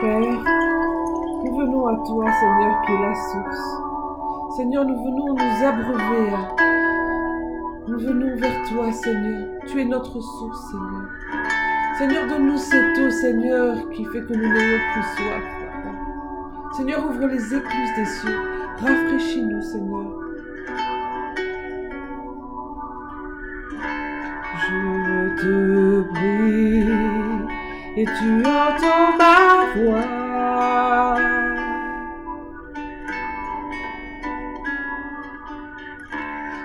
Père, nous venons à toi, Seigneur, qui est la source. Seigneur, nous venons nous abreuver. Nous venons vers toi, Seigneur. Tu es notre source, Seigneur. Seigneur, donne-nous cette eau, Seigneur, qui fait que nous n'ayons plus soif. Seigneur, ouvre les écluses des cieux. Rafraîchis-nous, Seigneur. Je te prie et tu entends ma voix.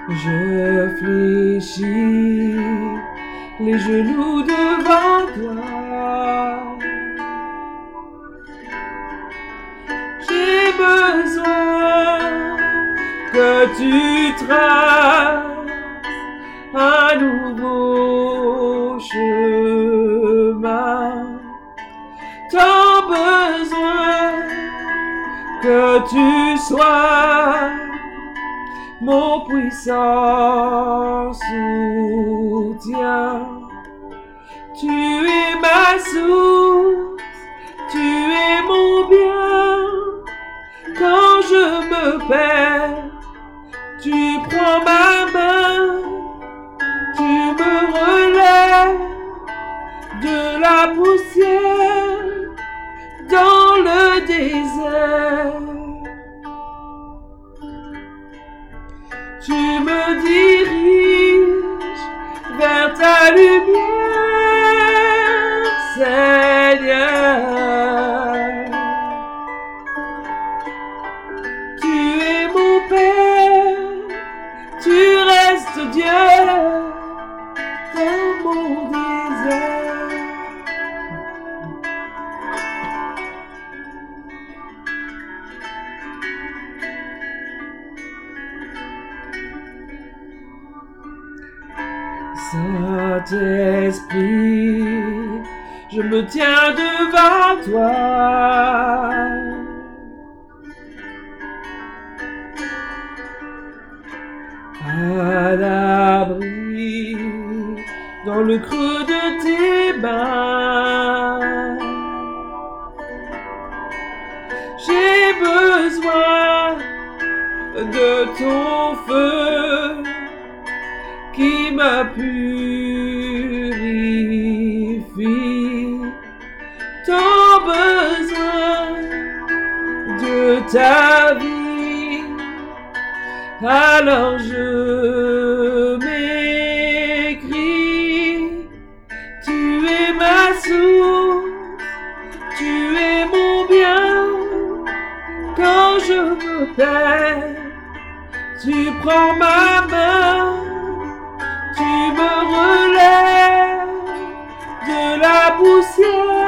Je fléchis les genoux devant toi. J'ai besoin que tu traces tu sois mon puissant soutien. Tu es ma source, tu es mon bien. Quand je me perds, tu prends ma main, tu me relèves de la poussière tu prends ma main. Tu me relèves de la poussière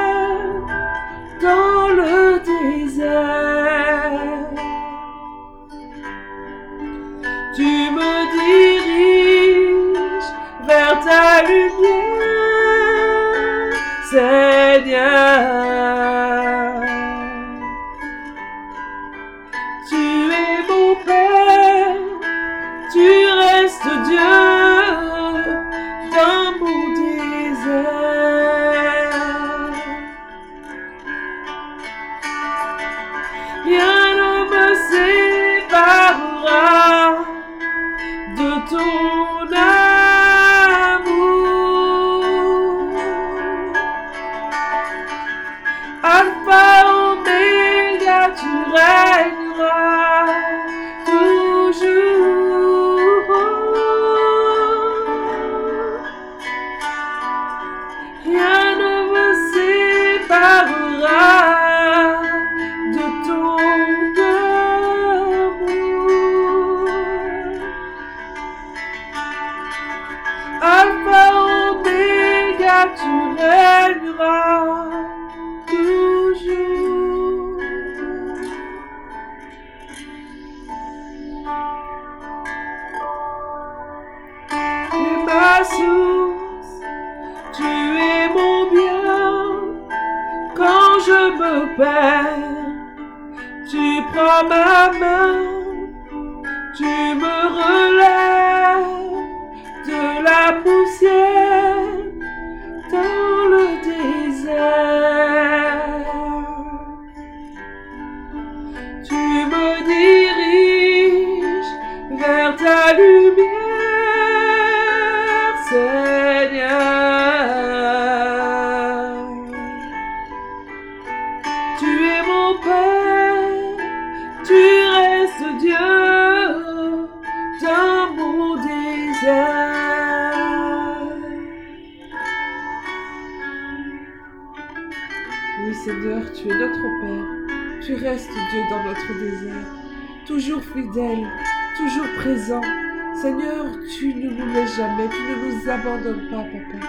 jamais, tu ne nous abandonnes pas, Papa.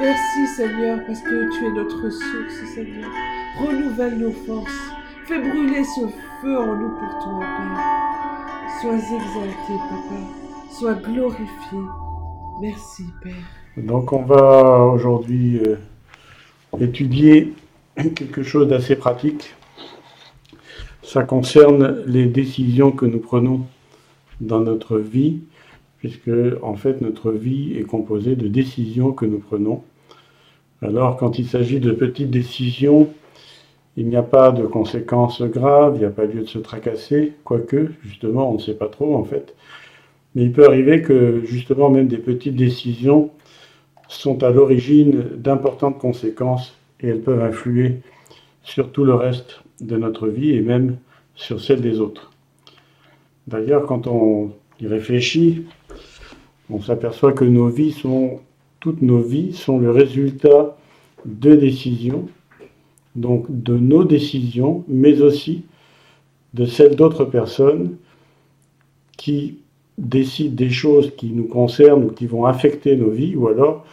Merci, Seigneur, parce que tu es notre source, Seigneur. Renouvelle nos forces. Fais brûler ce feu en nous pour toi, Père. Sois exalté, Papa. Sois glorifié. Merci, Père. Donc on va aujourd'hui euh, étudier quelque chose d'assez pratique. Ça concerne les décisions que nous prenons dans notre vie, puisque en fait notre vie est composée de décisions que nous prenons. Alors quand il s'agit de petites décisions, il n'y a pas de conséquences graves, il n'y a pas lieu de se tracasser, quoique justement on ne sait pas trop en fait. Mais il peut arriver que justement même des petites décisions sont à l'origine d'importantes conséquences et elles peuvent influer sur tout le reste de notre vie et même sur celle des autres. D'ailleurs, quand on y réfléchit, on s'aperçoit que nos vies sont, toutes nos vies sont le résultat de décisions, donc de nos décisions, mais aussi de celles d'autres personnes qui décident des choses qui nous concernent ou qui vont affecter nos vies, ou alors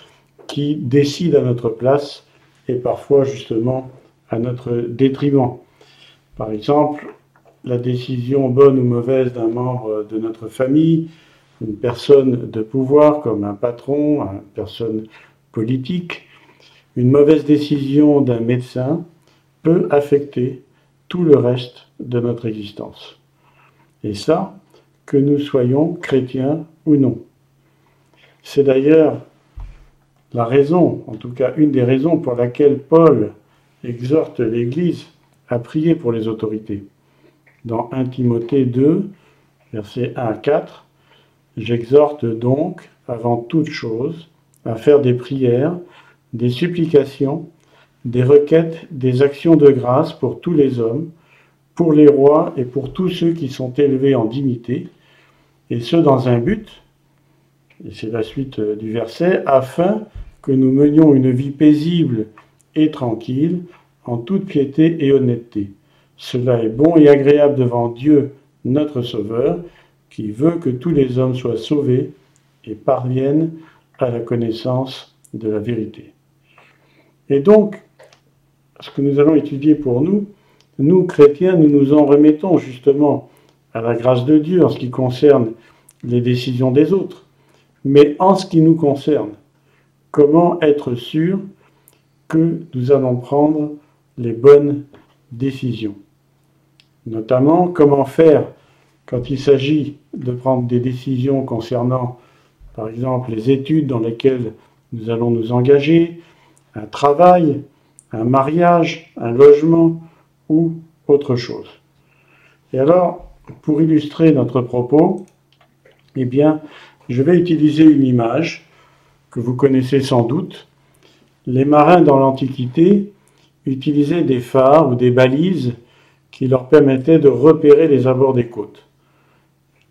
qui décident à notre place et parfois justement à notre détriment. Par exemple, la décision bonne ou mauvaise d'un membre de notre famille, une personne de pouvoir comme un patron, une personne politique, une mauvaise décision d'un médecin peut affecter tout le reste de notre existence. Et ça, que nous soyons chrétiens ou non. C'est d'ailleurs la raison, en tout cas une des raisons pour laquelle Paul exhorte l'Église à prier pour les autorités. Dans 1 Timothée 2, versets 1 à 4, J'exhorte donc, avant toute chose, à faire des prières, des supplications, des requêtes, des actions de grâce pour tous les hommes, pour les rois et pour tous ceux qui sont élevés en dignité, et ce dans un but, et c'est la suite du verset, afin que nous menions une vie paisible et tranquille, en toute piété et honnêteté. Cela est bon et agréable devant Dieu, notre Sauveur, qui veut que tous les hommes soient sauvés et parviennent à la connaissance de la vérité. Et donc, ce que nous allons étudier pour nous, nous chrétiens, nous nous en remettons justement à la grâce de Dieu en ce qui concerne les décisions des autres. Mais en ce qui nous concerne, comment être sûr que nous allons prendre les bonnes décisions? Notamment, comment faire quand il s'agit de prendre des décisions concernant, par exemple, les études dans lesquelles nous allons nous engager, un travail, un mariage, un logement ou autre chose. Et alors, pour illustrer notre propos, eh bien, je vais utiliser une image que vous connaissez sans doute. Les marins dans l'Antiquité utilisaient des phares ou des balises qui leur permettaient de repérer les abords des côtes.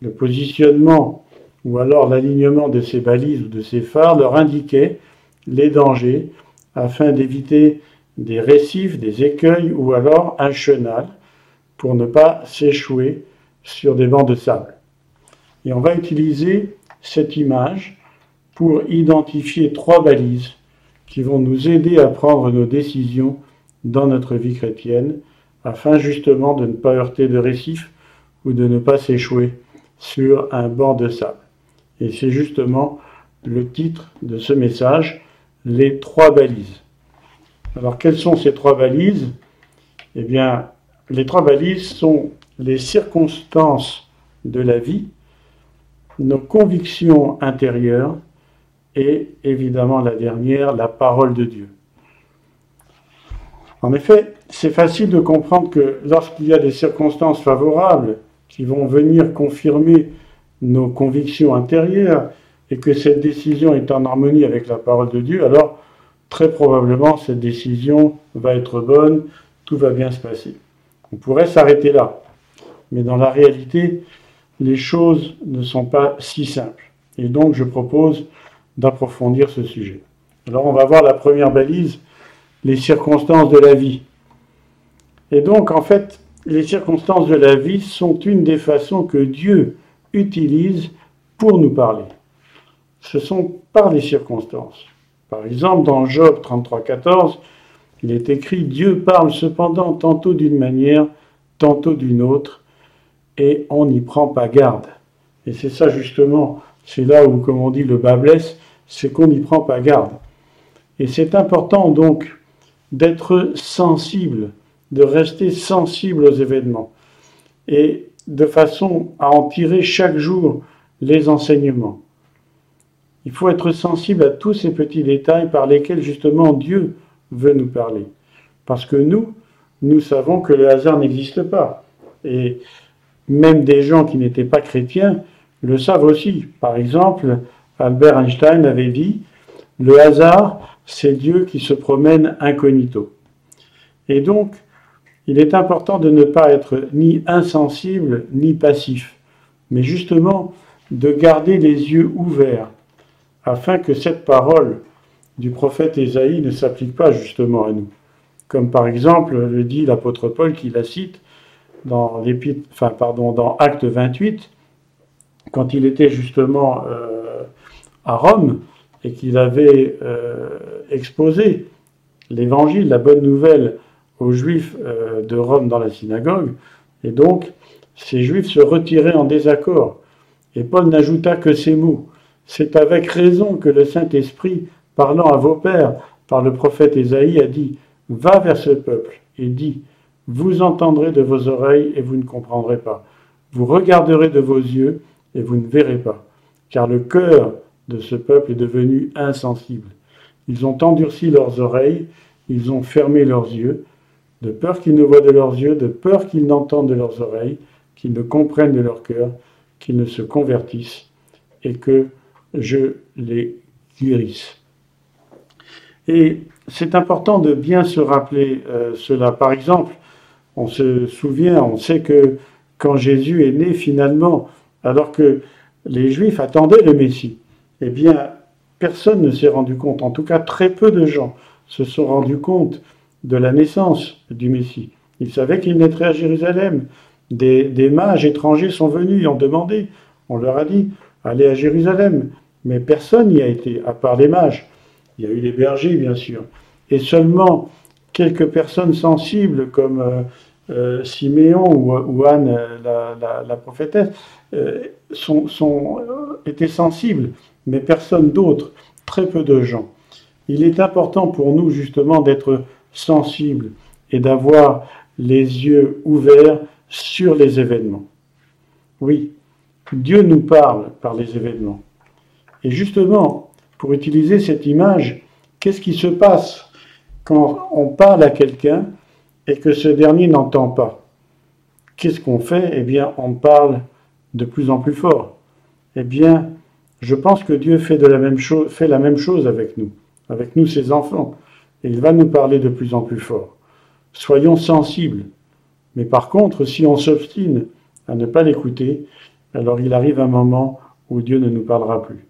Le positionnement ou alors l'alignement de ces balises ou de ces phares leur indiquait les dangers afin d'éviter des récifs, des écueils ou alors un chenal pour ne pas s'échouer sur des bancs de sable. Et on va utiliser cette image pour identifier trois balises qui vont nous aider à prendre nos décisions dans notre vie chrétienne afin justement de ne pas heurter de récifs ou de ne pas s'échouer sur un banc de sable. Et c'est justement le titre de ce message, les trois balises. Alors quelles sont ces trois balises? Eh bien, les trois balises sont les circonstances de la vie, nos convictions intérieures et évidemment la dernière, la parole de Dieu. En effet, c'est facile de comprendre que lorsqu'il y a des circonstances favorables qui vont venir confirmer nos convictions intérieures et que cette décision est en harmonie avec la parole de Dieu, alors très probablement cette décision va être bonne, tout va bien se passer. On pourrait s'arrêter là. Mais dans la réalité, les choses ne sont pas si simples. Et donc je propose d'approfondir ce sujet. Alors on va voir la première balise, les circonstances de la vie. Et donc en fait, les circonstances de la vie sont une des façons que Dieu utilise pour nous parler. Ce sont par les circonstances. Par exemple, dans Job 33, 14, il est écrit Dieu parle cependant tantôt d'une manière, tantôt d'une autre, et on n'y prend pas garde. Et c'est ça justement, c'est là où, comme on dit, le bas blesse, c'est qu'on n'y prend pas garde. Et c'est important donc d'être sensible, de rester sensible aux événements, et de façon à en tirer chaque jour les enseignements. Il faut être sensible à tous ces petits détails par lesquels justement Dieu veut nous parler. Parce que nous, nous savons que le hasard n'existe pas. Et même des gens qui n'étaient pas chrétiens le savent aussi. Par exemple, Albert Einstein avait dit, le hasard, c'est Dieu qui se promène incognito. Et donc, il est important de ne pas être ni insensible ni passif, mais justement de garder les yeux ouverts, afin que cette parole du prophète Ésaïe ne s'applique pas justement à nous. Comme par exemple le dit l'apôtre Paul qui la cite dans, Acte 28, quand il était justement euh, à Rome et qu'il avait euh, exposé l'évangile, la bonne nouvelle aux juifs euh, de Rome dans la synagogue, et donc ces juifs se retiraient en désaccord. Et Paul n'ajouta que ces mots. C'est avec raison que le Saint-Esprit, parlant à vos pères par le prophète Ésaïe, a dit Va vers ce peuple et dit Vous entendrez de vos oreilles et vous ne comprendrez pas. Vous regarderez de vos yeux et vous ne verrez pas. Car le cœur de ce peuple est devenu insensible. Ils ont endurci leurs oreilles, ils ont fermé leurs yeux, de peur qu'ils ne voient de leurs yeux, de peur qu'ils n'entendent de leurs oreilles, qu'ils ne comprennent de leur cœur, qu'ils ne se convertissent, et que je les guérisse. Et c'est important de bien se rappeler euh, cela. Par exemple, on se souvient, on sait que quand Jésus est né finalement, alors que les Juifs attendaient le Messie, eh bien, personne ne s'est rendu compte, en tout cas très peu de gens se sont rendus compte de la naissance du Messie. Ils savaient qu'il naîtrait à Jérusalem. Des, des mages étrangers sont venus et ont demandé, on leur a dit, allez à Jérusalem. Mais personne n'y a été, à part les mages. Il y a eu les bergers, bien sûr. Et seulement quelques personnes sensibles, comme euh, euh, Siméon ou, Anne, la, prophétesse, euh, sont, sont, étaient sensibles, mais personne d'autre, très peu de gens. Il est important pour nous, justement, d'être sensibles et d'avoir les yeux ouverts sur les événements. Oui, Dieu nous parle par les événements. Et justement, pour utiliser cette image, qu'est-ce qui se passe quand on parle à quelqu'un et que ce dernier n'entend pas? Qu'est-ce qu'on fait? Eh bien, on parle de plus en plus fort. Eh bien, je pense que Dieu fait la même chose avec nous, avec nous, ses enfants. Il va nous parler de plus en plus fort. Soyons sensibles. Mais par contre, si on s'obstine à ne pas l'écouter, alors il arrive un moment où Dieu ne nous parlera plus.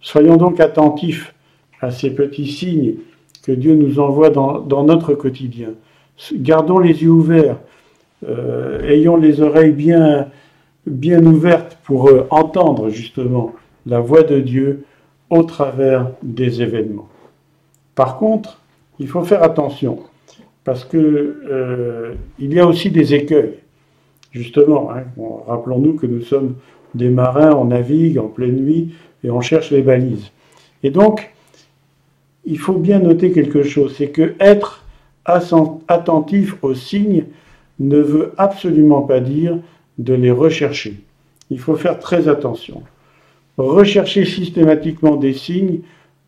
Soyons donc attentifs à ces petits signes que Dieu nous envoie dans, notre quotidien. Gardons les yeux ouverts, euh, ayons les oreilles bien, bien ouvertes pour euh, entendre justement la voix de Dieu au travers des événements. Par contre, il faut faire attention parce que euh, il y a aussi des écueils. Justement, hein, rappelons-nous que nous sommes des marins, on navigue en pleine nuit et on cherche les balises. Et donc, il faut bien noter quelque chose, c'est que être attentif aux signes ne veut absolument pas dire de les rechercher. Il faut faire très attention. Rechercher systématiquement des signes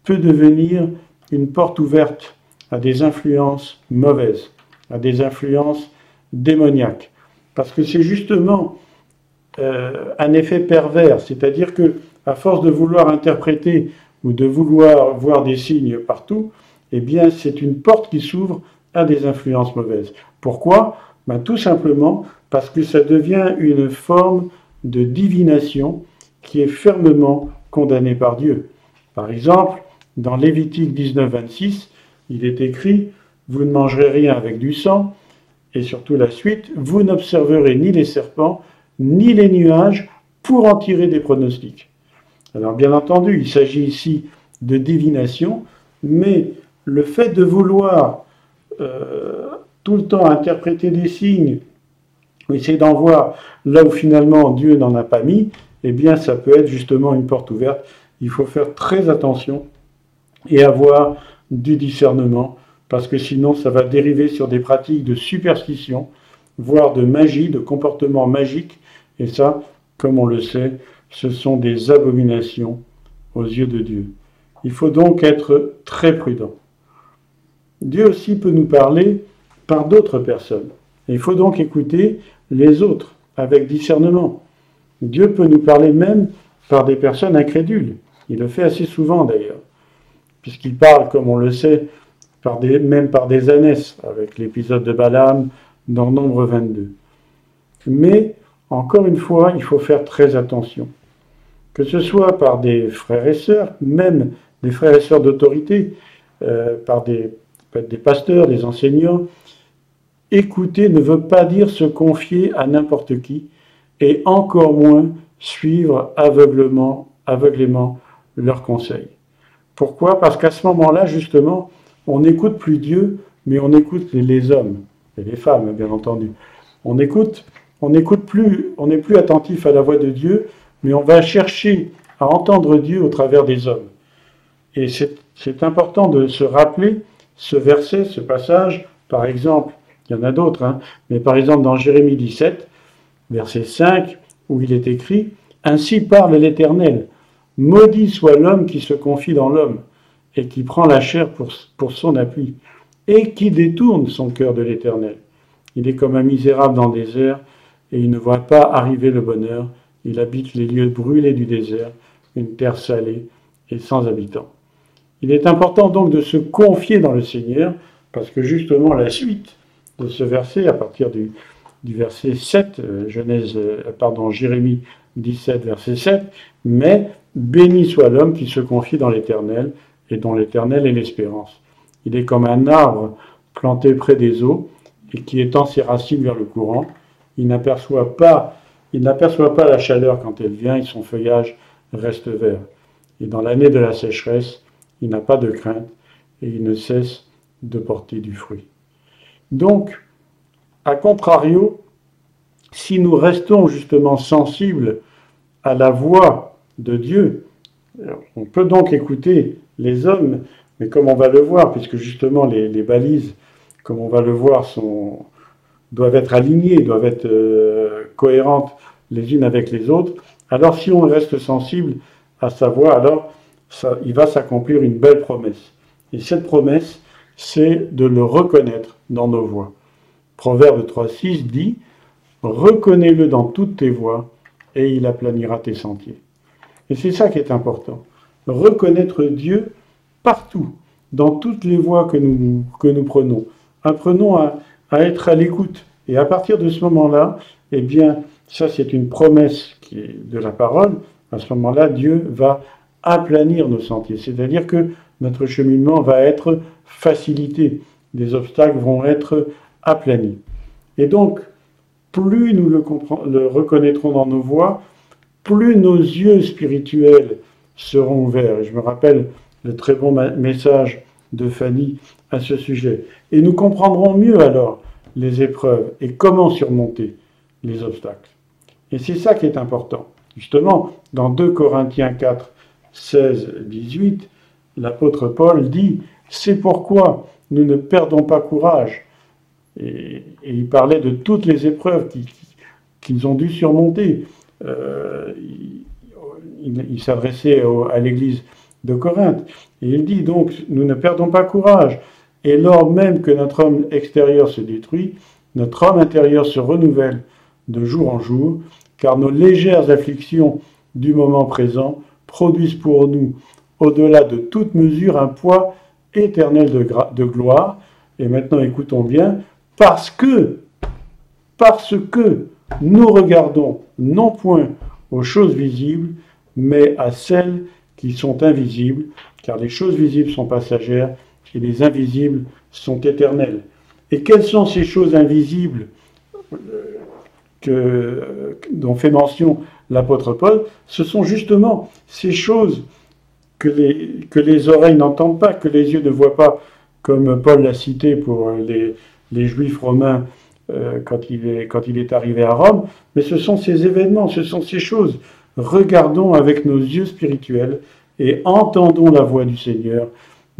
peut devenir une porte ouverte à des influences mauvaises, à des influences démoniaques. Parce que c'est justement euh, un effet pervers, c'est-à-dire que à force de vouloir interpréter ou de vouloir voir des signes partout, eh bien c'est une porte qui s'ouvre à des influences mauvaises. Pourquoi? Ben, Tout simplement parce que ça devient une forme de divination qui est fermement condamnés par Dieu. Par exemple, dans Lévitique 19, 26, il est écrit Vous ne mangerez rien avec du sang, et surtout la suite Vous n'observerez ni les serpents, ni les nuages pour en tirer des pronostics. Alors, bien entendu, il s'agit ici de divination, mais le fait de vouloir euh, tout le temps interpréter des signes, essayer d'en voir là où finalement Dieu n'en a pas mis, eh bien, ça peut être justement une porte ouverte. Il faut faire très attention et avoir du discernement, parce que sinon ça va dériver sur des pratiques de superstition, voire de magie, de comportement magique, et ça, comme on le sait, ce sont des abominations aux yeux de Dieu. Il faut donc être très prudent. Dieu aussi peut nous parler par d'autres personnes. il faut donc écouter les autres avec discernement. Dieu peut nous parler même par des personnes incrédules. Il le fait assez souvent d'ailleurs puisqu'il parle, comme on le sait, même par des ânesses, avec l'épisode de Balaam dans Nombre 22. Mais, encore une fois, il faut faire très attention. Que ce soit par des frères et sœurs, même des frères et sœurs d'autorité, euh, par des, des pasteurs, des enseignants, écouter ne veut pas dire se confier à n'importe qui, et encore moins suivre aveuglément leurs conseils. Pourquoi? Parce qu'à ce moment-là, justement, on n'écoute plus Dieu, mais on écoute les, hommes et les femmes, bien entendu. On écoute, on n'écoute plus, on n'est plus attentif à la voix de Dieu, mais on va chercher à entendre Dieu au travers des hommes. Et c'est important de se rappeler ce verset, ce passage, par exemple, il y en a d'autres, hein, mais par exemple dans Jérémie 17, verset 5, où il est écrit Ainsi parle l'Éternel, Maudit soit l'homme qui se confie dans l'homme et qui prend la chair pour, son appui et qui détourne son cœur de l'Éternel. Il est comme un misérable dans le désert et il ne voit pas arriver le bonheur. Il habite les lieux brûlés du désert, une terre salée et sans habitants. Il est important donc de se confier dans le Seigneur parce que justement la suite de ce verset, à partir du, du verset 7, euh, Genèse, euh, pardon, Jérémie 17, verset 7, mais béni soit l'homme qui se confie dans l'Éternel et dont l'Éternel est l'espérance. Il est comme un arbre planté près des eaux et qui étend ses racines vers le courant. Il n'aperçoit pas, il n'aperçoit pas la chaleur quand elle vient et son feuillage reste vert. Et dans l'année de la sécheresse, il n'a pas de crainte et il ne cesse de porter du fruit. Donc, à contrario, si nous restons justement sensibles à la voix de Dieu, on peut donc écouter les hommes, mais comme on va le voir, puisque justement les, balises, comme on va le voir, doivent être alignées, doivent être euh, cohérentes les unes avec les autres, alors si on reste sensible à sa voix, alors ça, il va s'accomplir une belle promesse. Et cette promesse, c'est de le reconnaître dans nos voix. Proverbe 3.6 dit Reconnais-le dans toutes tes voies et il aplanira tes sentiers. Et c'est ça qui est important. Reconnaître Dieu partout, dans toutes les voies que nous, prenons. Apprenons à, être à l'écoute. Et à partir de ce moment-là, eh bien, ça c'est une promesse de la parole. À ce moment-là, Dieu va aplanir nos sentiers. C'est-à-dire que notre cheminement va être facilité. Les obstacles vont être aplani. Et donc, plus nous le, reconnaîtrons dans nos voix, plus nos yeux spirituels seront ouverts. Et je me rappelle le très bon message de Fanny à ce sujet. Et nous comprendrons mieux alors les épreuves et comment surmonter les obstacles. Et c'est ça qui est important. Justement, dans 2 Corinthiens 4, 16, 18, l'apôtre Paul dit, c'est pourquoi nous ne perdons pas courage. Et, il parlait de toutes les épreuves qu'ils ont dû surmonter. Euh, il, s'adressait à l'église de Corinthe. Et il dit donc, nous ne perdons pas courage. Et lors même que notre homme extérieur se détruit, notre homme intérieur se renouvelle de jour en jour, car nos légères afflictions du moment présent produisent pour nous, au-delà de toute mesure, un poids éternel de, de gloire. Et maintenant, écoutons bien, parce que, parce que nous regardons non point aux choses visibles, mais à celles qui sont invisibles, car les choses visibles sont passagères et les invisibles sont éternelles. Et quelles sont ces choses invisibles que, dont fait mention l'apôtre Paul? Ce sont justement ces choses que les, oreilles n'entendent pas, que les yeux ne voient pas, comme Paul l'a cité pour les Juifs romains euh, quand, il est, arrivé à Rome, mais ce sont ces événements, ce sont ces choses. Regardons avec nos yeux spirituels et entendons la voix du Seigneur.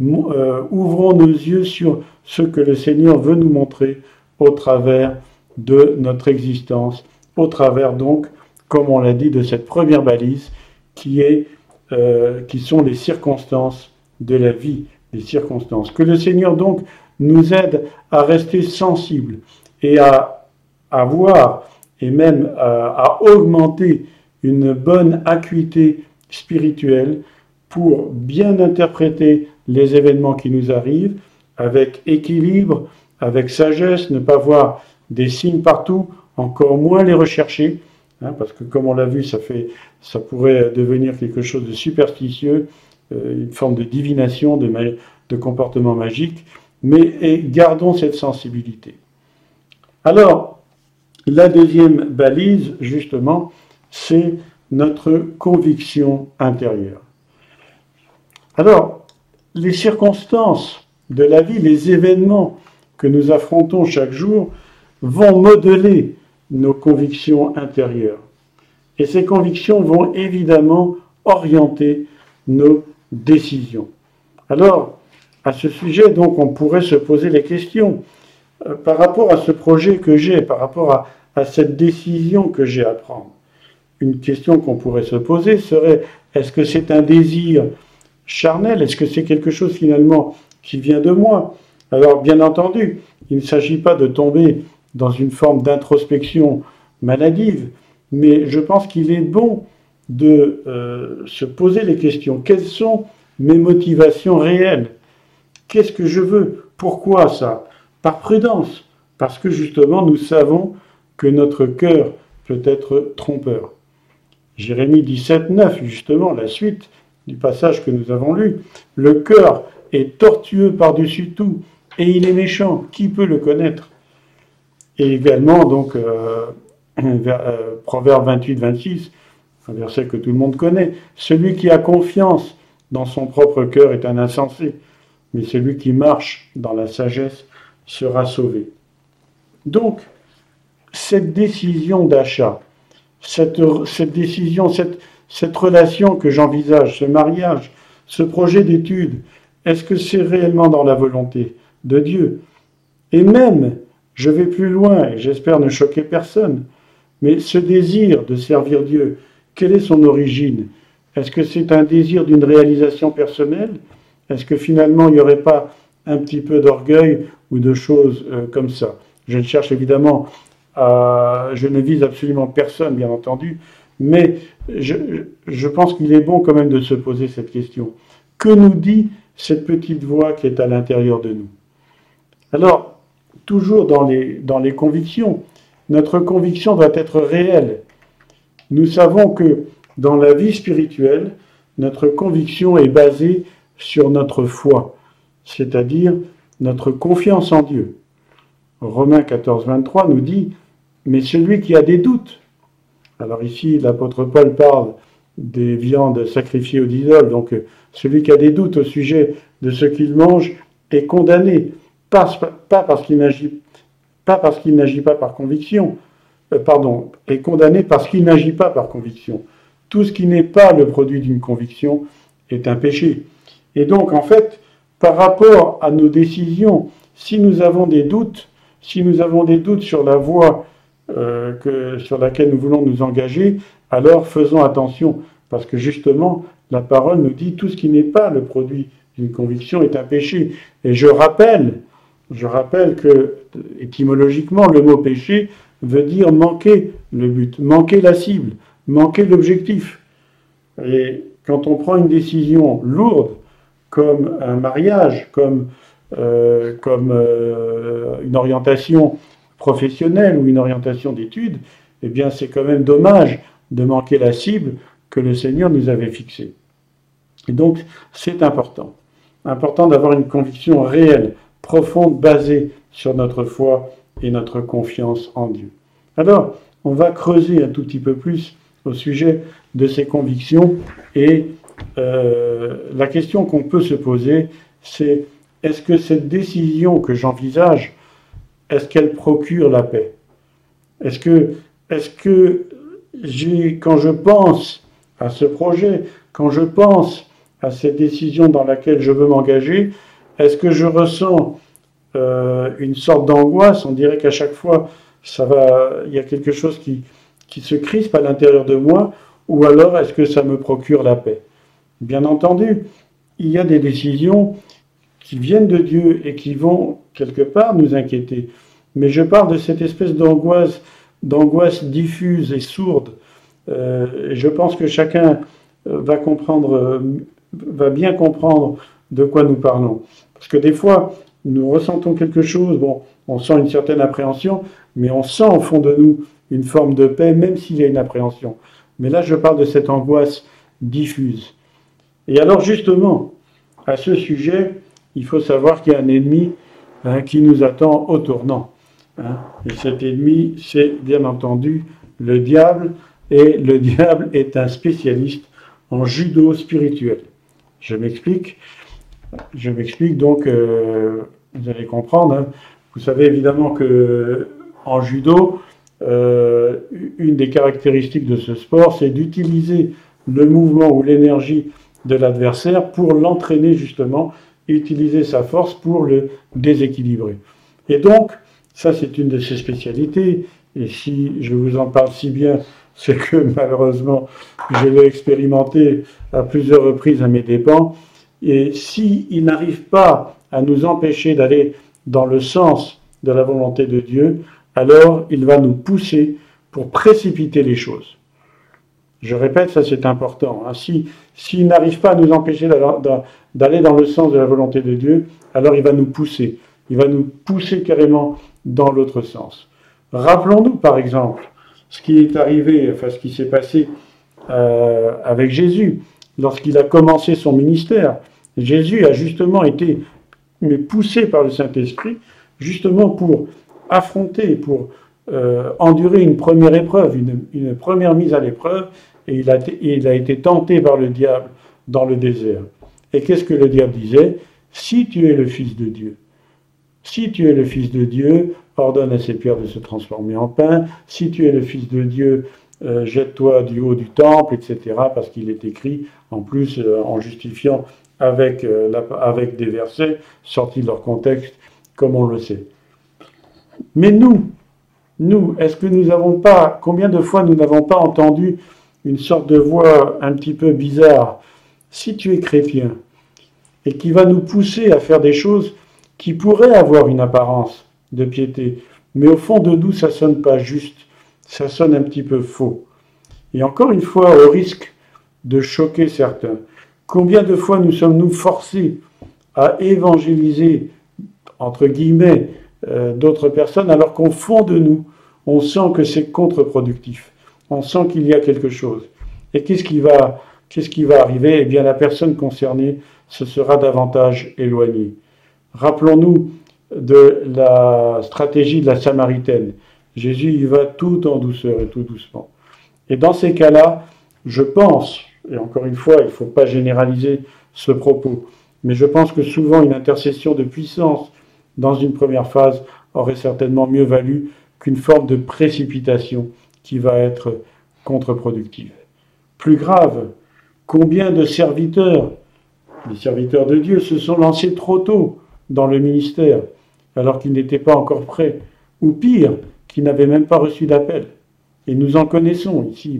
Euh, ouvrons nos yeux sur ce que le Seigneur veut nous montrer au travers de notre existence, au travers donc, comme on l'a dit, de cette première balise qui, est, euh, qui sont les circonstances de la vie, les circonstances. Que le Seigneur donc nous aide à rester sensibles et à avoir et même à augmenter une bonne acuité spirituelle pour bien interpréter les événements qui nous arrivent avec équilibre, avec sagesse, ne pas voir des signes partout, encore moins les rechercher, hein, parce que comme on l'a vu, ça, fait, ça pourrait devenir quelque chose de superstitieux, euh, une forme de divination, de comportement magique, mais gardons cette sensibilité. Alors, la deuxième balise, justement, c'est notre conviction intérieure. Alors, les circonstances de la vie, les événements que nous affrontons chaque jour vont modeler nos convictions intérieures. Et ces convictions vont évidemment orienter nos décisions. Alors, à ce sujet, donc, on pourrait se poser les questions par rapport à ce projet que j'ai, par rapport à, à cette décision que j'ai à prendre. Une question qu'on pourrait se poser serait est-ce que c'est un désir charnel? Est-ce que c'est quelque chose finalement qui vient de moi? Alors, bien entendu, il ne s'agit pas de tomber dans une forme d'introspection maladive, mais je pense qu'il est bon de euh, se poser les questions. Quelles sont mes motivations réelles? Qu'est-ce que je veux? Pourquoi ça? Par prudence, parce que justement nous savons que notre cœur peut être trompeur. Jérémie 17, 9, justement, la suite du passage que nous avons lu. Le cœur est tortueux par-dessus tout et il est méchant. Qui peut le connaître? Et également, donc, euh, euh, Proverbe 28, 26, un verset que tout le monde connaît. Celui qui a confiance dans son propre cœur est un insensé, mais celui qui marche dans la sagesse sera sauvé. Donc, cette décision d'achat, cette, décision, cette, cette relation que j'envisage, ce mariage, ce projet d'études, est-ce que c'est réellement dans la volonté de Dieu? Et même, je vais plus loin, et j'espère ne choquer personne, mais ce désir de servir Dieu, quelle est son origine? Est-ce que c'est un désir d'une réalisation personnelle? Est-ce que finalement il n'y aurait pas un petit peu d'orgueil ou de choses euh, comme ça Je ne cherche évidemment à... Je ne vise absolument personne, bien entendu, mais je, pense qu'il est bon quand même de se poser cette question. Que nous dit cette petite voix qui est à l'intérieur de nous? Alors, toujours dans les, dans les convictions, notre conviction doit être réelle. Nous savons que dans la vie spirituelle, notre conviction est basée sur notre foi, c'est-à-dire notre confiance en Dieu. Romains 14, 23 nous dit, mais celui qui a des doutes, alors ici, l'apôtre Paul parle des viandes sacrifiées aux idoles. Donc, celui qui a des doutes au sujet de ce qu'il mange est condamné, pas, parce qu'il n'agit pas parce qu'il n'agit pas par conviction, euh, pardon, est condamné parce qu'il n'agit pas par conviction. Tout ce qui n'est pas le produit d'une conviction est un péché. Et donc, en fait, par rapport à nos décisions, si nous avons des doutes, si nous avons des doutes sur la voie euh, sur laquelle nous voulons nous engager, alors faisons attention, parce que justement, la parole nous dit tout ce qui n'est pas le produit d'une conviction est un péché. Et je rappelle, je rappelle que étymologiquement, le mot péché veut dire manquer le but, manquer la cible, manquer l'objectif. Et quand on prend une décision lourde, comme un mariage, comme, euh, comme euh, une orientation professionnelle ou une orientation d'études, eh bien c'est quand même dommage de manquer la cible que le Seigneur nous avait fixées. Et donc, c'est important. Important d'avoir une conviction réelle, profonde, basée sur notre foi et notre confiance en Dieu. Alors, on va creuser un tout petit peu plus au sujet de ces convictions et euh, la question qu'on peut se poser, c'est est-ce que cette décision que j'envisage, est-ce qu'elle procure la paix? Est-ce que, quand je pense à ce projet, quand je pense à cette décision dans laquelle je veux m'engager, est-ce que je ressens euh, une sorte d'angoisse? On dirait qu'à chaque fois, il y a quelque chose qui, qui se crispe à l'intérieur de moi, ou alors est-ce que ça me procure la paix? Bien entendu, il y a des décisions qui viennent de Dieu et qui vont quelque part nous inquiéter. Mais je parle de cette espèce d'angoisse, diffuse et sourde. Euh, je pense que chacun euh, va comprendre, euh, va bien comprendre de quoi nous parlons. Parce que des fois, nous ressentons quelque chose, bon, on sent une certaine appréhension, mais on sent au fond de nous une forme de paix, même s'il y a une appréhension. Mais là, je parle de cette angoisse diffuse. Et alors, justement, à ce sujet, il faut savoir qu'il y a un ennemi hein, qui nous attend au tournant. Hein. Et cet ennemi, c'est bien entendu le diable, et le diable est un spécialiste en judo spirituel. Je m'explique. Je m'explique donc, euh, vous allez comprendre. Hein. Vous savez évidemment que en judo, euh, une des caractéristiques de ce sport, c'est d'utiliser le mouvement ou l'énergie de l'adversaire pour l'entraîner justement utiliser sa force pour le déséquilibrer. Et donc, ça c'est une de ses spécialités, et si je vous en parle si bien, c'est que malheureusement, je l'ai expérimenté à plusieurs reprises à mes dépens, et s'il il n'arrive pas à nous empêcher d'aller dans le sens de la volonté de Dieu, alors il va nous pousser pour précipiter les choses. Je répète, ça c'est important. Hein. S'il n'arrive pas à nous empêcher d'aller dans le sens de la volonté de Dieu, alors il va nous pousser. Il va nous pousser carrément dans l'autre sens. Rappelons-nous par exemple ce qui est arrivé, enfin ce qui s'est passé euh, avec Jésus lorsqu'il a commencé son ministère. Jésus a justement été mais poussé par le Saint-Esprit justement pour affronter, pour euh, endurer une première épreuve, une première mise à l'épreuve, et il a, été tenté par le diable dans le désert. Et qu'est-ce que le diable disait? Si tu es le Fils de Dieu, si tu es le Fils de Dieu, ordonne à ces pierres de se transformer en pain. Si tu es le Fils de Dieu, euh, jette-toi du haut du temple, etc. Parce qu'il est écrit, en plus, euh, en justifiant euh, avec des versets sortis de leur contexte, comme on le sait. Mais nous, nous, est-ce que nous n'avons pas, combien de fois nous n'avons pas entendu une sorte de voix un petit peu bizarre, si tu es chrétien, et qui va nous pousser à faire des choses qui pourraient avoir une apparence de piété, mais au fond de nous, ça sonne pas juste, ça sonne un petit peu faux. Et encore une fois, au risque de choquer certains, combien de fois nous sommes-nous forcés à évangéliser, entre guillemets, euh, d'autres personnes, alors qu'au fond de nous, on sent que c'est contre-productif? On sent qu'il y a quelque chose. Et qu'est-ce qui va, qu'est-ce qui va arriver? Eh bien, la personne concernée se sera davantage éloignée. Rappelons-nous de la stratégie de la Samaritaine. Jésus y va tout en douceur et tout doucement. Et dans ces cas-là, je pense, et encore une fois, il ne faut pas généraliser ce propos, mais je pense que souvent une intercession de puissance dans une première phase aurait certainement mieux valu qu'une forme de précipitation qui va être contre-productive. Plus grave, combien de serviteurs, les serviteurs de Dieu, se sont lancés trop tôt dans le ministère alors qu'ils n'étaient pas encore prêts, ou pire, qu'ils n'avaient même pas reçu d'appel. Et nous en connaissons ici,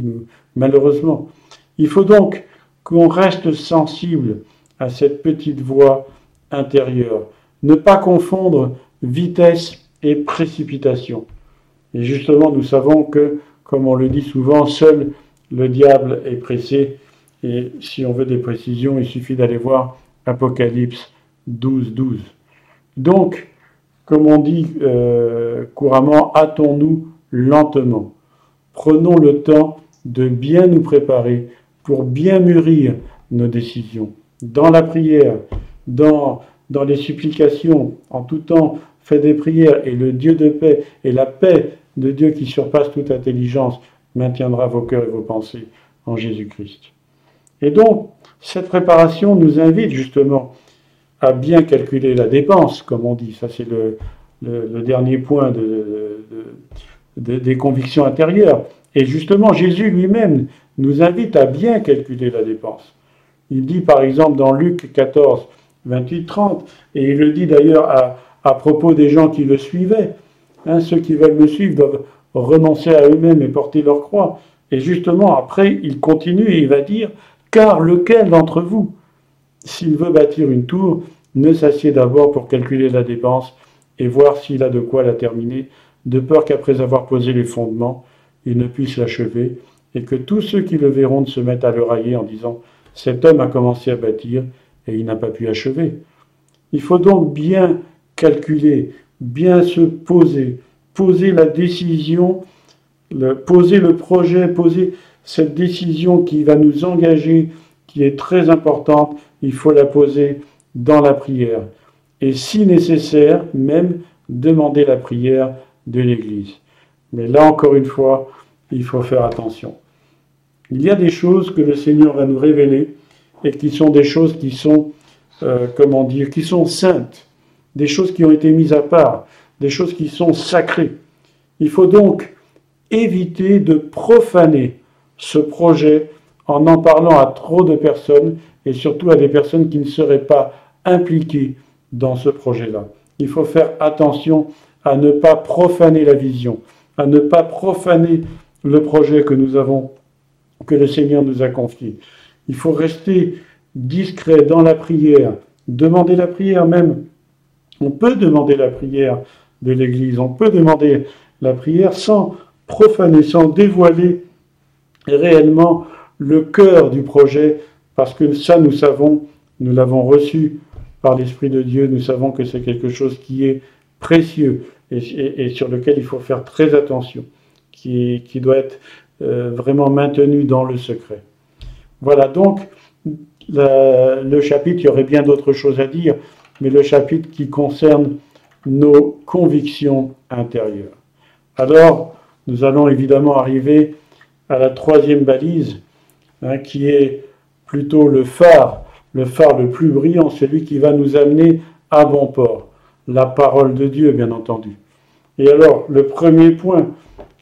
malheureusement. Il faut donc qu'on reste sensible à cette petite voix intérieure. Ne pas confondre vitesse et précipitation. Et justement, nous savons que comme on le dit souvent, seul le diable est pressé. Et si on veut des précisions, il suffit d'aller voir Apocalypse 12, 12. Donc, comme on dit euh, couramment, hâtons-nous lentement. Prenons le temps de bien nous préparer pour bien mûrir nos décisions. Dans la prière, dans, dans les supplications, en tout temps, faites des prières et le Dieu de paix et la paix de Dieu qui surpasse toute intelligence maintiendra vos cœurs et vos pensées en Jésus-Christ. Et donc, cette préparation nous invite justement à bien calculer la dépense, comme on dit. Ça, c'est le, dernier point de, des convictions intérieures. Et justement, Jésus lui-même nous invite à bien calculer la dépense. Il dit par exemple dans Luc 14, 28, 30, et il le dit d'ailleurs à, à propos des gens qui le suivaient. Hein, ceux qui veulent me suivre doivent renoncer à eux-mêmes et porter leur croix. Et justement, après, il continue et il va dire, car lequel d'entre vous, s'il veut bâtir une tour, ne s'assied d'abord pour calculer la dépense et voir s'il a de quoi la terminer, de peur qu'après avoir posé les fondements, il ne puisse l'achever, et que tous ceux qui le verront se mettent à le railler en disant Cet homme a commencé à bâtir et il n'a pas pu achever. Il faut donc bien calculer, bien se poser, poser la décision, poser le projet, poser cette décision qui va nous engager, qui est très importante, il faut la poser dans la prière. Et si nécessaire, même demander la prière de l'Église. Mais là encore une fois, il faut faire attention. Il y a des choses que le Seigneur va nous révéler et qui sont des choses qui sont, euh, comment dire, qui sont saintes, des choses qui ont été mises à part, des choses qui sont sacrées. Il faut donc éviter de profaner ce projet en en parlant à trop de personnes et surtout à des personnes qui ne seraient pas impliquées dans ce projet-là. Il faut faire attention à ne pas profaner la vision, à ne pas profaner le projet que nous avons, que le Seigneur nous a confié. Il faut rester discret dans la prière, demander la prière même. On peut demander la prière de l'Église, on peut demander la prière sans profaner, sans dévoiler réellement le cœur du projet, parce que ça, nous savons, nous l'avons reçu par l'Esprit de Dieu, nous savons que c'est quelque chose qui est précieux et, sur lequel il faut faire très attention, qui, doit être euh, vraiment maintenu dans le secret. Voilà donc le chapitre, il y aurait bien d'autres choses à dire, mais le chapitre qui concerne nos convictions intérieures. Alors, nous allons évidemment arriver à la troisième balise, hein, qui est plutôt le phare, le phare le plus brillant, celui qui va nous amener à bon port, la parole de Dieu, bien entendu. Et alors, le premier point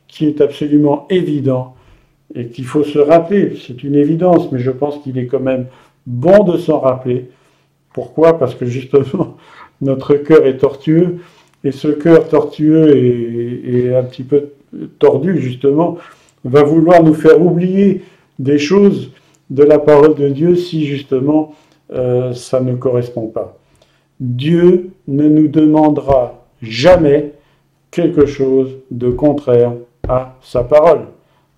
qui est absolument évident et qu'il faut se rappeler, c'est une évidence, mais je pense qu'il est quand même bon de s'en rappeler. Pourquoi? Parce que justement, notre cœur est tortueux, et ce cœur tortueux et, un petit peu tordu, justement, va vouloir nous faire oublier des choses de la parole de Dieu si justement euh, ça ne correspond pas. Dieu ne nous demandera jamais quelque chose de contraire à sa parole.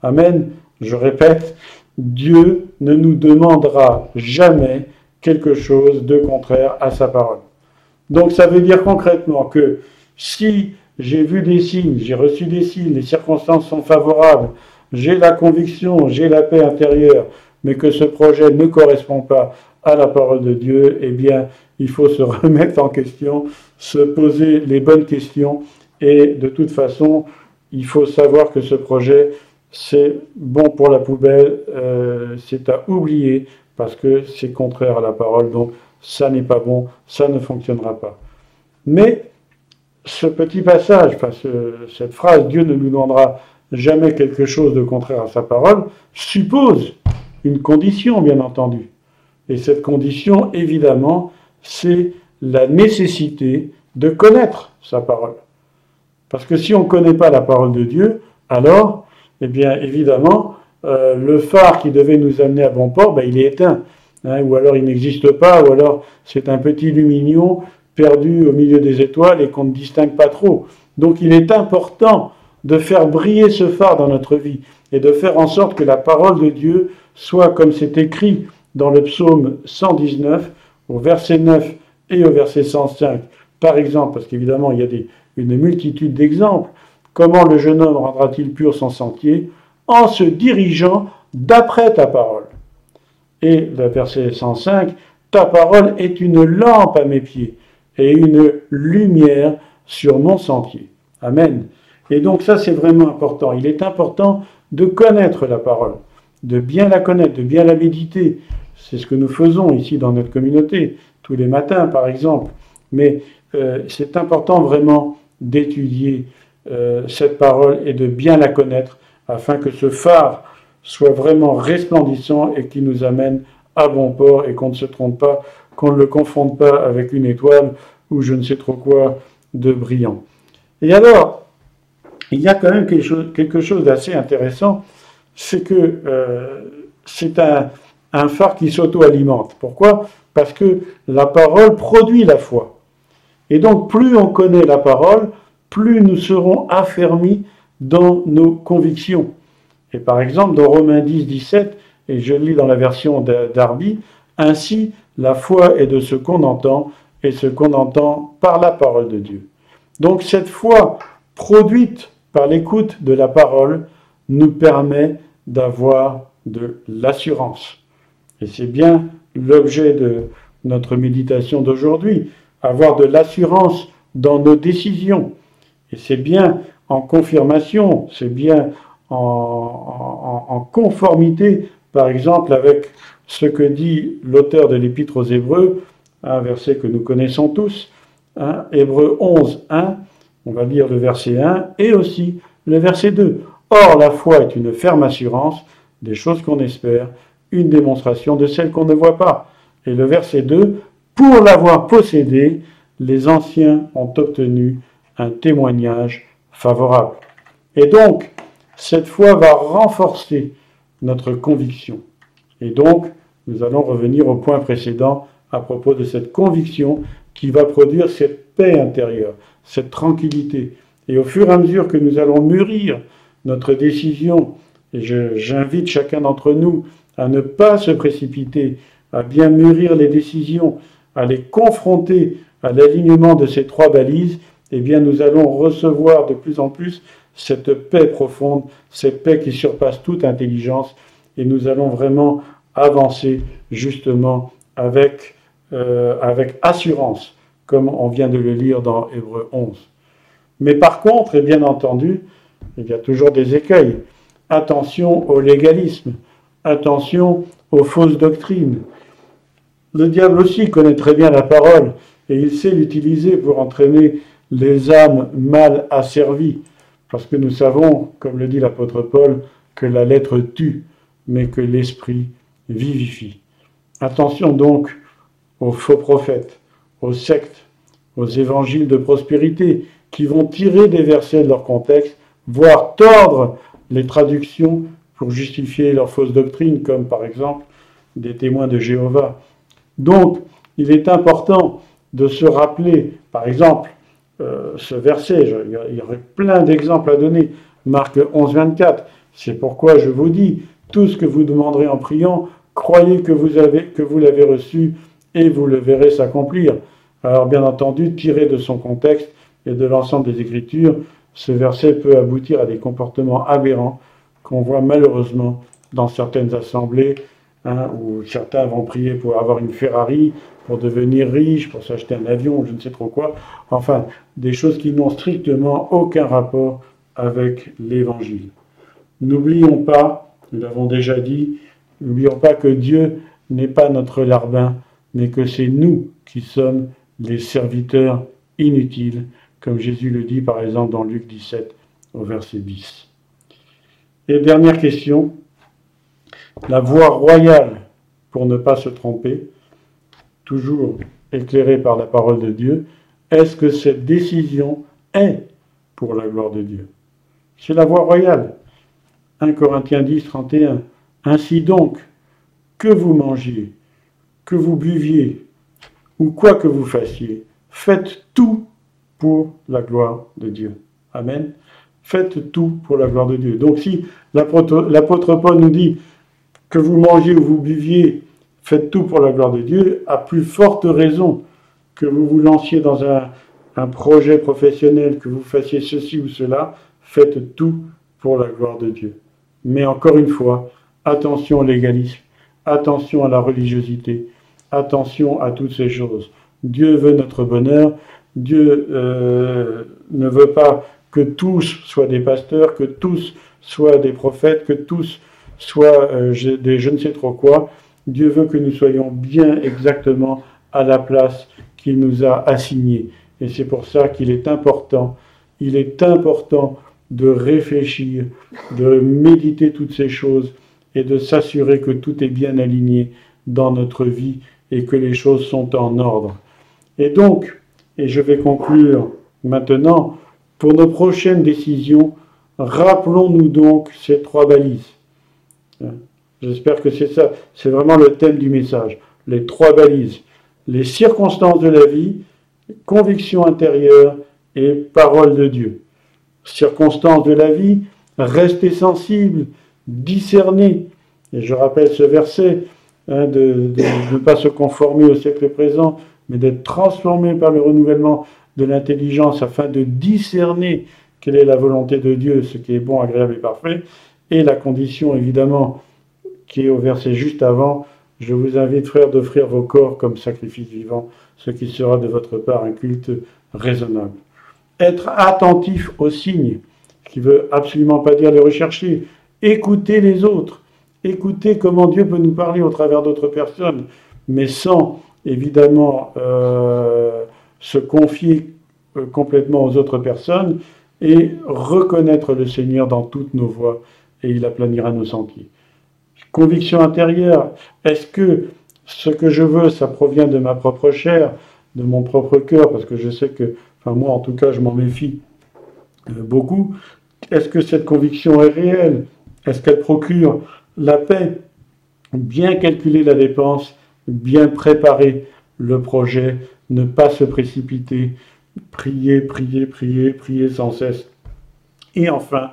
Amen. Je répète, Dieu ne nous demandera jamais quelque chose de contraire à sa parole. Donc ça veut dire concrètement que si j'ai vu des signes, j'ai reçu des signes, les circonstances sont favorables, j'ai la conviction, j'ai la paix intérieure, mais que ce projet ne correspond pas à la parole de Dieu, eh bien, il faut se remettre en question, se poser les bonnes questions, et de toute façon, il faut savoir que ce projet, c'est bon pour la poubelle, euh, c'est à oublier, parce que c'est contraire à la parole, donc ça n'est pas bon, ça ne fonctionnera pas. Mais ce petit passage, enfin, cette phrase, Dieu ne nous demandera jamais quelque chose de contraire à sa parole, suppose une condition, bien entendu. Et cette condition, évidemment, c'est la nécessité de connaître sa parole. Parce que si on ne connaît pas la parole de Dieu, alors, eh bien, évidemment, euh, le phare qui devait nous amener à bon port, ben, il est éteint. Hein, ou alors il n'existe pas, ou alors c'est un petit lumignon perdu au milieu des étoiles et qu'on ne distingue pas trop. Donc il est important de faire briller ce phare dans notre vie et de faire en sorte que la parole de Dieu soit comme c'est écrit dans le psaume 119, au verset 9 et au verset 105, par exemple, parce qu'évidemment il y a une multitude d'exemples, comment le jeune homme rendra-t-il pur son sentier? En se dirigeant d'après ta parole. Et le verset 105, ta parole est une lampe à mes pieds et une lumière sur mon sentier. Amen. Et donc ça, c'est vraiment important. Il est important de connaître la parole, de bien la connaître, de bien la méditer. C'est ce que nous faisons ici dans notre communauté, tous les matins par exemple. Mais euh, c'est important vraiment d'étudier euh, cette parole et de bien la connaître afin que ce phare soit vraiment resplendissant et qui nous amène à bon port et qu'on ne se trompe pas, qu'on ne le confonde pas avec une étoile ou je ne sais trop quoi de brillant. Et alors, il y a quand même quelque chose, d'assez intéressant, c'est que euh, c'est un phare qui s'auto-alimente. Pourquoi? Parce que la parole produit la foi. Et donc, plus on connaît la parole, plus nous serons affermis dans nos convictions. Et par exemple, dans Romains 10, 17, et je lis dans la version d'Arby, ainsi la foi est de ce qu'on entend, et ce qu'on entend par la parole de Dieu. Donc cette foi produite par l'écoute de la parole nous permet d'avoir de l'assurance. Et c'est bien l'objet de notre méditation d'aujourd'hui, avoir de l'assurance dans nos décisions. Et c'est bien en confirmation, c'est bien en, conformité, par exemple, avec ce que dit l'auteur de l'Épître aux Hébreux, un verset que nous connaissons tous, hein, Hébreux 11, 1, on va lire le verset 1 et aussi le verset 2. Or, la foi est une ferme assurance des choses qu'on espère, une démonstration de celles qu'on ne voit pas. Et le verset 2, pour l'avoir possédé, les anciens ont obtenu un témoignage favorable. Et donc, cette foi va renforcer notre conviction. Et donc, nous allons revenir au point précédent à propos de cette conviction qui va produire cette paix intérieure, cette tranquillité. Et au fur et à mesure que nous allons mûrir notre décision, et j'invite chacun d'entre nous à ne pas se précipiter, à bien mûrir les décisions, à les confronter à l'alignement de ces trois balises, eh bien nous allons recevoir de plus en plus cette paix profonde, cette paix qui surpasse toute intelligence, et nous allons vraiment avancer justement avec, euh, avec assurance, comme on vient de le lire dans Hébreu 11. Mais par contre, et bien entendu, il y a toujours des écueils. Attention au légalisme, attention aux fausses doctrines. Le diable aussi connaît très bien la parole et il sait l'utiliser pour entraîner les âmes mal asservies. Parce que nous savons, comme le dit l'apôtre Paul, que la lettre tue, mais que l'esprit vivifie. Attention donc aux faux prophètes, aux sectes, aux évangiles de prospérité qui vont tirer des versets de leur contexte, voire tordre les traductions pour justifier leurs fausses doctrines, comme par exemple des témoins de Jéhovah. Donc, il est important de se rappeler, par exemple, ce verset, il y aurait plein d'exemples à donner, Marc 11, 24, c'est pourquoi je vous dis, tout ce que vous demanderez en priant, croyez que vous, avez, que vous l'avez reçu et vous le verrez s'accomplir. Alors bien entendu, tiré de son contexte et de l'ensemble des Écritures, ce verset peut aboutir à des comportements aberrants qu'on voit malheureusement dans certaines assemblées, hein, où certains vont prier pour avoir une Ferrari, pour devenir riche, pour s'acheter un avion, je ne sais trop quoi. Enfin, des choses qui n'ont strictement aucun rapport avec l'Évangile. N'oublions pas, nous l'avons déjà dit, n'oublions pas que Dieu n'est pas notre larbin, mais que c'est nous qui sommes les serviteurs inutiles, comme Jésus le dit par exemple dans Luc 17 au verset 10. Et dernière question, la voie royale pour ne pas se tromper, toujours éclairé par la parole de Dieu, est-ce que cette décision est pour la gloire de Dieu? C'est la voie royale. 1 Corinthiens 10, 31. Ainsi donc, que vous mangiez, que vous buviez, ou quoi que vous fassiez, faites tout pour la gloire de Dieu. Amen. Faites tout pour la gloire de Dieu. Donc si l'apôtre Paul nous dit que vous mangiez ou vous buviez faites tout pour la gloire de Dieu, à plus forte raison que vous vous lanciez dans un, projet professionnel, que vous fassiez ceci ou cela, faites tout pour la gloire de Dieu. Mais encore une fois, attention au légalisme, attention à la religiosité, attention à toutes ces choses. Dieu veut notre bonheur, Dieu euh, ne veut pas que tous soient des pasteurs, que tous soient des prophètes, que tous soient euh, des je ne sais trop quoi. Dieu veut que nous soyons bien exactement à la place qu'il nous a assignée. Et c'est pour ça qu'il est important, il est important de réfléchir, de méditer toutes ces choses et de s'assurer que tout est bien aligné dans notre vie et que les choses sont en ordre. Et donc, et je vais conclure maintenant, pour nos prochaines décisions, rappelons-nous donc ces trois balises. J'espère que c'est ça, c'est vraiment le thème du message. Les trois balises. Les circonstances de la vie, conviction intérieure et parole de Dieu. Circonstances de la vie, restez sensibles, discernez. Et je rappelle ce verset, hein, de ne pas se conformer au siècle présent, mais d'être transformé par le renouvellement de l'intelligence afin de discerner quelle est la volonté de Dieu, ce qui est bon, agréable et parfait. Et la condition, évidemment, qui est au verset juste avant, je vous invite, frères, d'offrir vos corps comme sacrifice vivant, ce qui sera de votre part un culte raisonnable. Être attentif aux signes, ce qui veut absolument pas dire les rechercher. Écouter les autres. Écouter comment Dieu peut nous parler au travers d'autres personnes, mais sans évidemment euh, se confier euh, complètement aux autres personnes et reconnaître le Seigneur dans toutes nos voies et il aplanira nos sentiers. Conviction intérieure, est-ce que ce que je veux, ça provient de ma propre chair, de mon propre cœur, parce que je sais que, enfin moi en tout cas, je m'en méfie euh, beaucoup. Est-ce que cette conviction est réelle? Est-ce qu'elle procure la paix? Bien calculer la dépense bien préparer le projet, ne pas se précipiter, prier, prier, prier, prier sans cesse. Et enfin,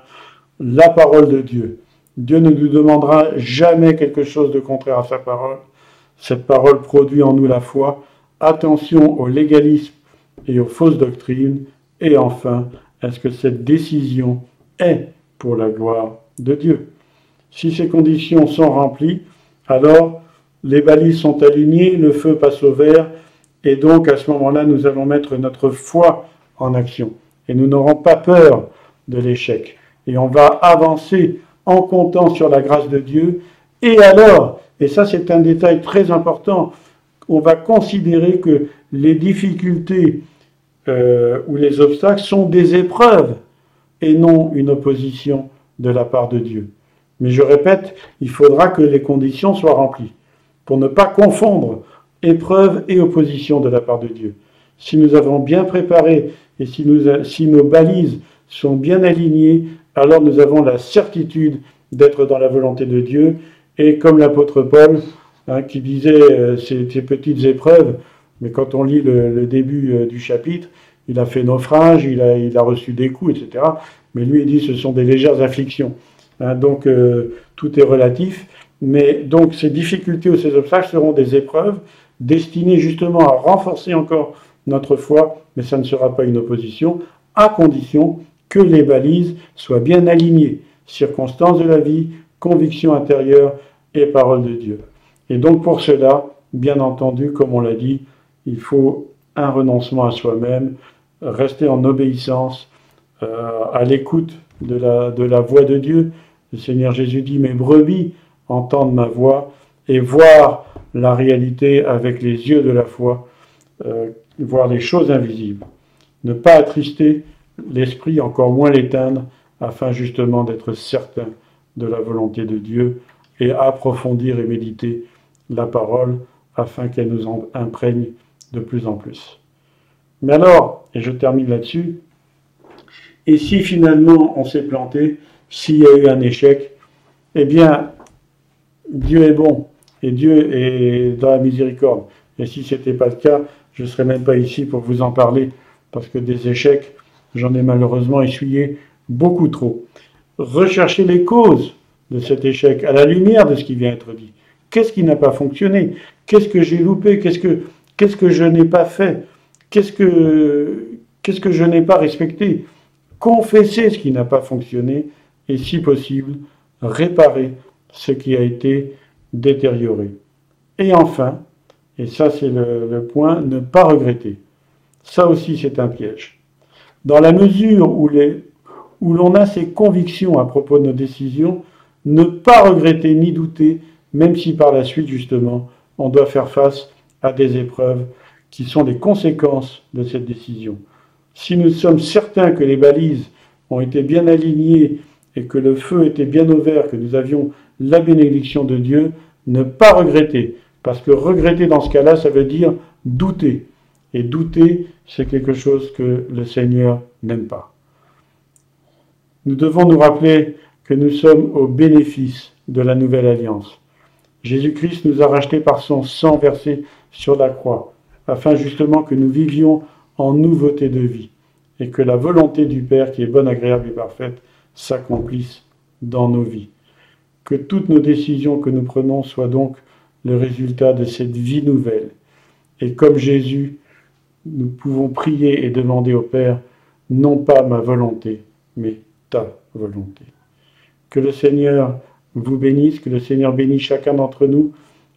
la parole de Dieu. Dieu ne nous demandera jamais quelque chose de contraire à sa parole. Cette parole produit en nous la foi. Attention au légalisme et aux fausses doctrines. Et enfin, est-ce que cette décision est pour la gloire de Dieu? Si ces conditions sont remplies, alors les balises sont alignées, le feu passe au vert, et donc à ce moment-là, nous allons mettre notre foi en action. Et nous n'aurons pas peur de l'échec. Et on va avancer en comptant sur la grâce de Dieu. Et alors, et ça c'est un détail très important, on va considérer que les difficultés euh, ou les obstacles sont des épreuves et non une opposition de la part de Dieu. Mais je répète, il faudra que les conditions soient remplies pour ne pas confondre épreuve et opposition de la part de Dieu. Si nous avons bien préparé et si, nos balises sont bien alignées, alors nous avons la certitude d'être dans la volonté de Dieu. Et comme l'apôtre Paul, hein, qui disait euh, ces, petites épreuves, mais quand on lit le, début euh, du chapitre, il a fait naufrage, il a, reçu des coups, etc. Mais lui, il dit ce sont des légères afflictions. Hein, donc euh, tout est relatif. Mais donc ces difficultés ou ces obstacles seront des épreuves destinées justement à renforcer encore notre foi, mais ça ne sera pas une opposition, à condition que les balises soient bien alignées. Circonstances de la vie, conviction intérieure et parole de Dieu. Et donc pour cela, bien entendu, comme on l'a dit, il faut un renoncement à soi-même, rester en obéissance, euh, à l'écoute de la, de la voix de Dieu. Le Seigneur Jésus dit, mes brebis entendre ma voix et voir la réalité avec les yeux de la foi, euh, voir les choses invisibles. Ne pas attrister l'esprit, encore moins l'éteindre, afin justement d'être certain de la volonté de Dieu et approfondir et méditer la parole afin qu'elle nous en imprègne de plus en plus. Mais alors, et je termine là-dessus, et si finalement on s'est planté, s'il y a eu un échec, eh bien, Dieu est bon et Dieu est dans la miséricorde. Et si ce n'était pas le cas, je ne serais même pas ici pour vous en parler, parce que des échecs, j'en ai malheureusement essuyé beaucoup trop. Recherchez les causes de cet échec à la lumière de ce qui vient d'être dit. Qu'est-ce qui n'a pas fonctionné? Qu'est-ce que j'ai loupé? Qu'est-ce que, je n'ai pas fait? Qu'est-ce que, je n'ai pas respecté? Confessez ce qui n'a pas fonctionné et, si possible, réparer ce qui a été détériorée. Et enfin, et ça c'est le, point, ne pas regretter. Ça aussi c'est un piège. Dans la mesure où, l'on a ses convictions à propos de nos décisions, ne pas regretter ni douter, même si par la suite justement on doit faire face à des épreuves qui sont les conséquences de cette décision. Si nous sommes certains que les balises ont été bien alignées et que le feu était bien ouvert, que nous avions la bénédiction de Dieu, ne pas regretter. Parce que regretter dans ce cas-là, ça veut dire douter. Et douter, c'est quelque chose que le Seigneur n'aime pas. Nous devons nous rappeler que nous sommes au bénéfice de la nouvelle alliance. Jésus-Christ nous a rachetés par son sang versé sur la croix, afin justement que nous vivions en nouveauté de vie, et que la volonté du Père, qui est bonne, agréable et parfaite, s'accomplisse dans nos vies. Que toutes nos décisions que nous prenons soient donc le résultat de cette vie nouvelle. Et comme Jésus, nous pouvons prier et demander au Père, non pas ma volonté, mais ta volonté. Que le Seigneur vous bénisse, que le Seigneur bénisse chacun d'entre nous,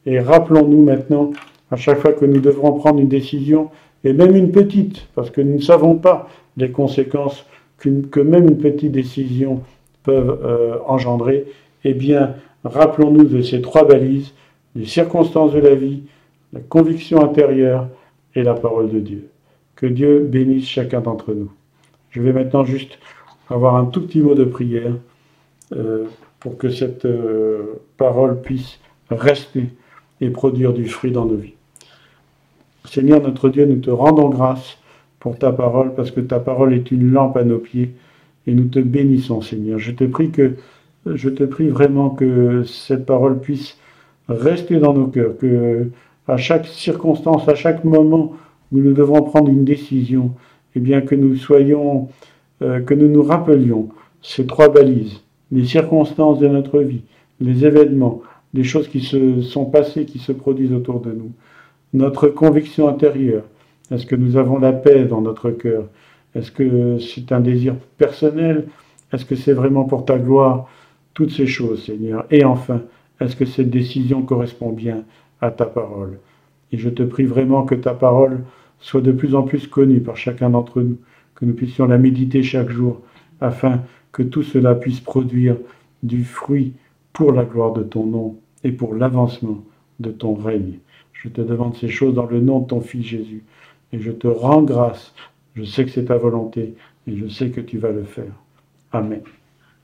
et rappelons-nous maintenant, à chaque fois que nous devrons prendre une décision, et même une petite, parce que nous ne savons pas les conséquences que même une petite décision peut euh, engendrer, eh bien, rappelons-nous de ces trois balises, les circonstances de la vie, la conviction intérieure la parole de Dieu. Que Dieu bénisse chacun d'entre nous. Je vais maintenant juste avoir un tout petit mot de prière euh, pour que cette euh, parole puisse rester et produire du fruit dans nos vies. Seigneur notre Dieu, nous te rendons grâce pour ta parole, parce que ta parole est une lampe à nos pieds, et nous te bénissons, Seigneur. Je te prie que, je te prie vraiment que cette parole puisse rester dans nos cœurs, que à chaque circonstance, à chaque moment où nous devons prendre une décision, eh bien que nous soyons, euh, que nous nous rappelions ces trois balises, les circonstances de notre vie, les événements, les choses qui se sont passées, qui se produisent autour de nous, notre conviction intérieure, est-ce que nous avons la paix dans notre cœur? Est-ce que c'est un désir personnel? Est-ce que c'est vraiment pour ta gloire? Toutes ces choses, Seigneur. Et enfin, est-ce que cette décision correspond bien à ta parole Et je te prie vraiment que ta parole soit de plus en plus connue par chacun d'entre nous, que nous puissions la méditer chaque jour, afin que tout cela puisse produire du fruit pour la gloire de ton nom et pour l'avancement de ton règne. Je te demande ces choses dans le nom de ton Fils Jésus. Et je te rends grâce. Je sais que c'est ta volonté et je sais que tu vas le faire. Amen.